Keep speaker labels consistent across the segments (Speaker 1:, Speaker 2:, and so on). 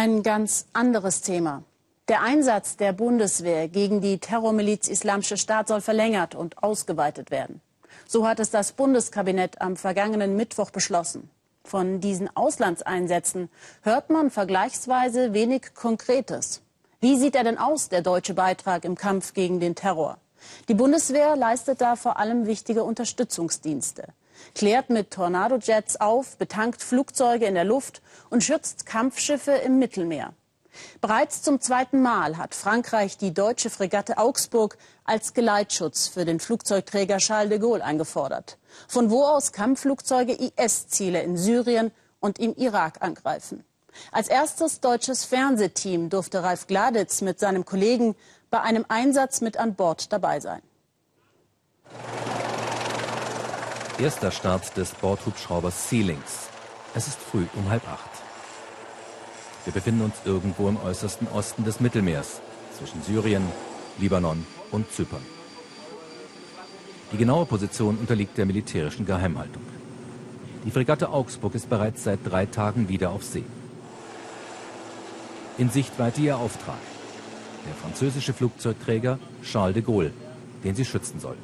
Speaker 1: Ein ganz anderes Thema. Der Einsatz der Bundeswehr gegen die Terrormiliz Islamische Staat soll verlängert und ausgeweitet werden. So hat es das Bundeskabinett am vergangenen Mittwoch beschlossen. Von diesen Auslandseinsätzen hört man vergleichsweise wenig Konkretes. Wie sieht er denn aus, der deutsche Beitrag im Kampf gegen den Terror? Die Bundeswehr leistet da vor allem wichtige Unterstützungsdienste, klärt mit Tornado-Jets auf, betankt Flugzeuge in der Luft und schützt Kampfschiffe im Mittelmeer. Bereits zum zweiten Mal hat Frankreich die deutsche Fregatte Augsburg als Geleitschutz für den Flugzeugträger Charles de Gaulle eingefordert, von wo aus Kampfflugzeuge IS-Ziele in Syrien und im Irak angreifen. Als erstes deutsches Fernsehteam durfte Ralf Gladitz mit seinem Kollegen bei einem Einsatz mit an Bord dabei sein.
Speaker 2: Erster Start des Bordhubschraubers Sea-Lynx. Es ist früh um halb acht. Wir befinden uns irgendwo im äußersten Osten des Mittelmeers, zwischen Syrien, Libanon und Zypern. Die genaue Position unterliegt der militärischen Geheimhaltung. Die Fregatte Augsburg ist bereits seit drei Tagen wieder auf See. In Sichtweite ihr Auftrag, der französische Flugzeugträger Charles de Gaulle, den sie schützen soll.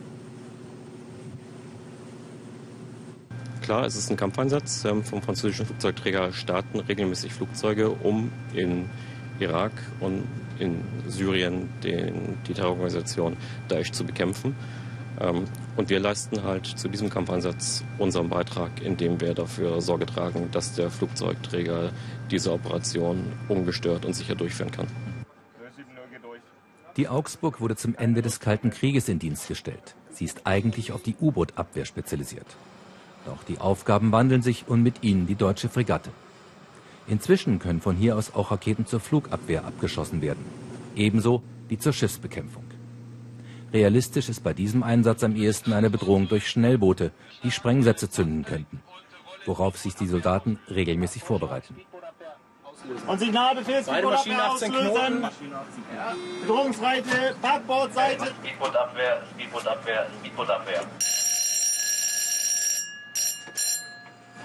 Speaker 3: Klar, es ist ein Kampfeinsatz. Ähm, vom französischen Flugzeugträger starten regelmäßig Flugzeuge, um in Irak und in Syrien den, die Terrororganisation Daesh zu bekämpfen. Ähm, und wir leisten halt zu diesem Kampfeinsatz unseren Beitrag, indem wir dafür Sorge tragen, dass der Flugzeugträger diese Operation ungestört und sicher durchführen kann.
Speaker 2: Die Augsburg wurde zum Ende des Kalten Krieges in Dienst gestellt. Sie ist eigentlich auf die U-Boot-Abwehr spezialisiert. Doch die Aufgaben wandeln sich und mit ihnen die deutsche Fregatte. Inzwischen können von hier aus auch Raketen zur Flugabwehr abgeschossen werden. Ebenso wie zur Schiffsbekämpfung. Realistisch ist bei diesem Einsatz am ehesten eine Bedrohung durch Schnellboote, die Sprengsätze zünden könnten, worauf sich die Soldaten regelmäßig vorbereiten.
Speaker 4: Und Signalbefehlsgebot 18 auslösen. Ja. Bedrohungsbreite, Backbordseite.
Speaker 5: Speedbootabwehr, Speedbootabwehr, Speedbootabwehr.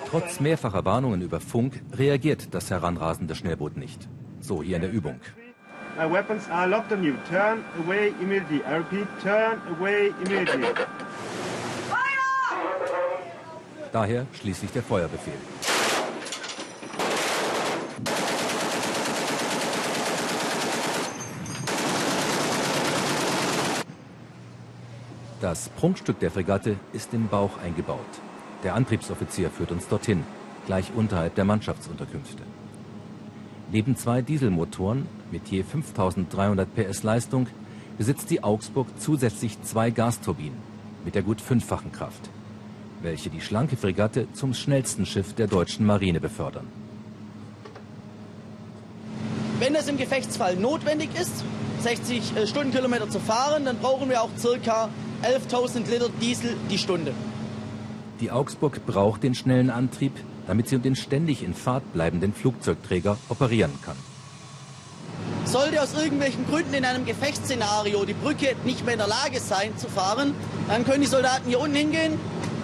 Speaker 2: Trotz mehrfacher Warnungen über Funk reagiert das heranrasende Schnellboot nicht. So hier in der Übung. Daher schließlich der Feuerbefehl. Das Prunkstück der Fregatte ist im Bauch eingebaut. Der Antriebsoffizier führt uns dorthin, gleich unterhalb der Mannschaftsunterkünfte. Neben zwei Dieselmotoren mit je 5300 PS Leistung besitzt die Augsburg zusätzlich zwei Gasturbinen mit der gut fünffachen Kraft, welche die schlanke Fregatte zum schnellsten Schiff der deutschen Marine befördern.
Speaker 6: Wenn es im Gefechtsfall notwendig ist, 60 äh, Stundenkilometer zu fahren, dann brauchen wir auch ca. 11.000 Liter Diesel die Stunde.
Speaker 2: Die Augsburg braucht den schnellen Antrieb, damit sie um den ständig in Fahrt bleibenden Flugzeugträger operieren kann.
Speaker 6: Sollte aus irgendwelchen Gründen in einem Gefechtsszenario die Brücke nicht mehr in der Lage sein zu fahren, dann können die Soldaten hier unten hingehen,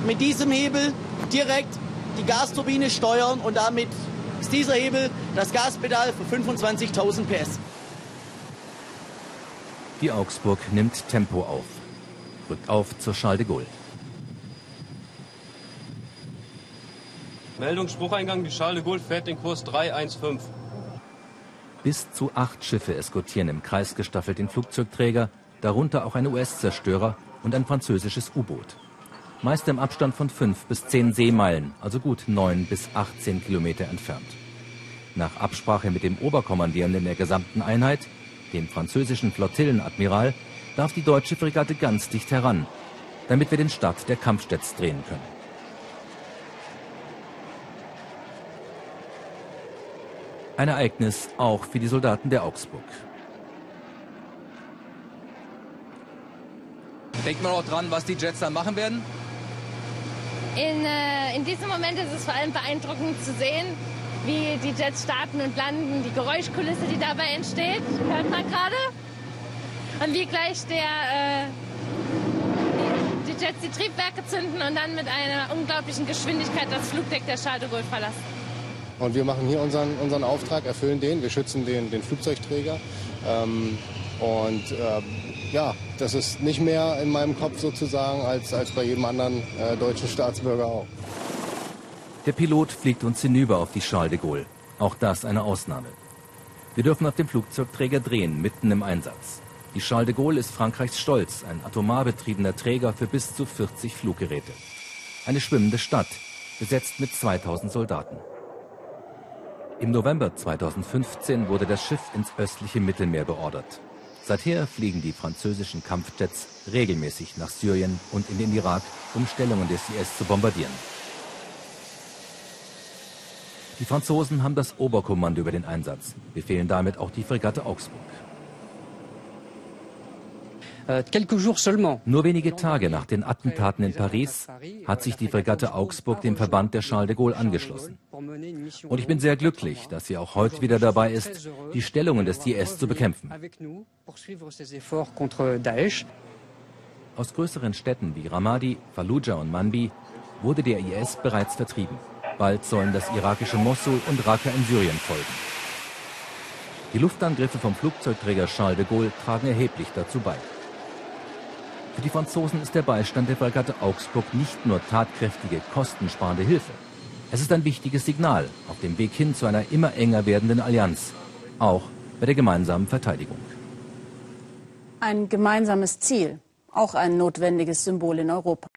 Speaker 6: mit diesem Hebel direkt die Gasturbine steuern und damit ist dieser Hebel das Gaspedal für 25.000 PS.
Speaker 2: Die Augsburg nimmt Tempo auf, rückt auf zur Charles de Gaulle.
Speaker 7: Meldung Sprucheingang, die Charles de Gaulle fährt den Kurs 315.
Speaker 2: Bis zu acht Schiffe eskortieren im Kreis gestaffelt den Flugzeugträger, darunter auch ein US-Zerstörer und ein französisches U-Boot. Meist im Abstand von fünf bis zehn Seemeilen, also gut neun bis 18 Kilometer entfernt. Nach Absprache mit dem Oberkommandierenden der gesamten Einheit, dem französischen Flottillenadmiral, darf die deutsche Fregatte ganz dicht heran, damit wir den Start der Kampfjets drehen können. Ein Ereignis auch für die Soldaten der Augsburg.
Speaker 8: Denkt man auch dran, was die Jets dann machen werden?
Speaker 9: In, äh, in diesem Moment ist es vor allem beeindruckend zu sehen, wie die Jets starten und landen, die Geräuschkulisse, die dabei entsteht, hört man gerade. Und wie gleich der, äh, die, die Jets die Triebwerke zünden und dann mit einer unglaublichen Geschwindigkeit das Flugdeck der Charles de Gaulle verlassen.
Speaker 10: Und wir machen hier unseren, unseren Auftrag, erfüllen den, wir schützen den, den Flugzeugträger. Ähm, und äh, ja, das ist nicht mehr in meinem Kopf sozusagen als, als bei jedem anderen äh, deutschen Staatsbürger auch.
Speaker 2: Der Pilot fliegt uns hinüber auf die Charles de Gaulle. Auch das eine Ausnahme. Wir dürfen auf dem Flugzeugträger drehen, mitten im Einsatz. Die Charles de Gaulle ist Frankreichs Stolz, ein atomar betriebener Träger für bis zu 40 Fluggeräte. Eine schwimmende Stadt, besetzt mit 2000 Soldaten. Im November 2015 wurde das Schiff ins östliche Mittelmeer beordert. Seither fliegen die französischen Kampfjets regelmäßig nach Syrien und in den Irak, um Stellungen des IS zu bombardieren. Die Franzosen haben das Oberkommando über den Einsatz, befehlen damit auch die Fregatte Augsburg.
Speaker 11: Äh,
Speaker 2: Nur wenige Tage nach den Attentaten in Paris hat sich die Fregatte Augsburg dem Verband der Charles de Gaulle angeschlossen. Und ich bin sehr glücklich, dass sie auch heute wieder dabei ist, die Stellungen des IS zu bekämpfen. Aus größeren Städten wie Ramadi, Fallujah und Manbi wurde der IS bereits vertrieben. Bald sollen das irakische Mosul und Raqqa in Syrien folgen. Die Luftangriffe vom Flugzeugträger Charles de Gaulle tragen erheblich dazu bei. Für die Franzosen ist der Beistand der Fregatte Augsburg nicht nur tatkräftige, kostensparende Hilfe. Es ist ein wichtiges Signal auf dem Weg hin zu einer immer enger werdenden Allianz, auch bei der gemeinsamen Verteidigung.
Speaker 1: Ein gemeinsames Ziel, auch ein notwendiges Symbol in Europa.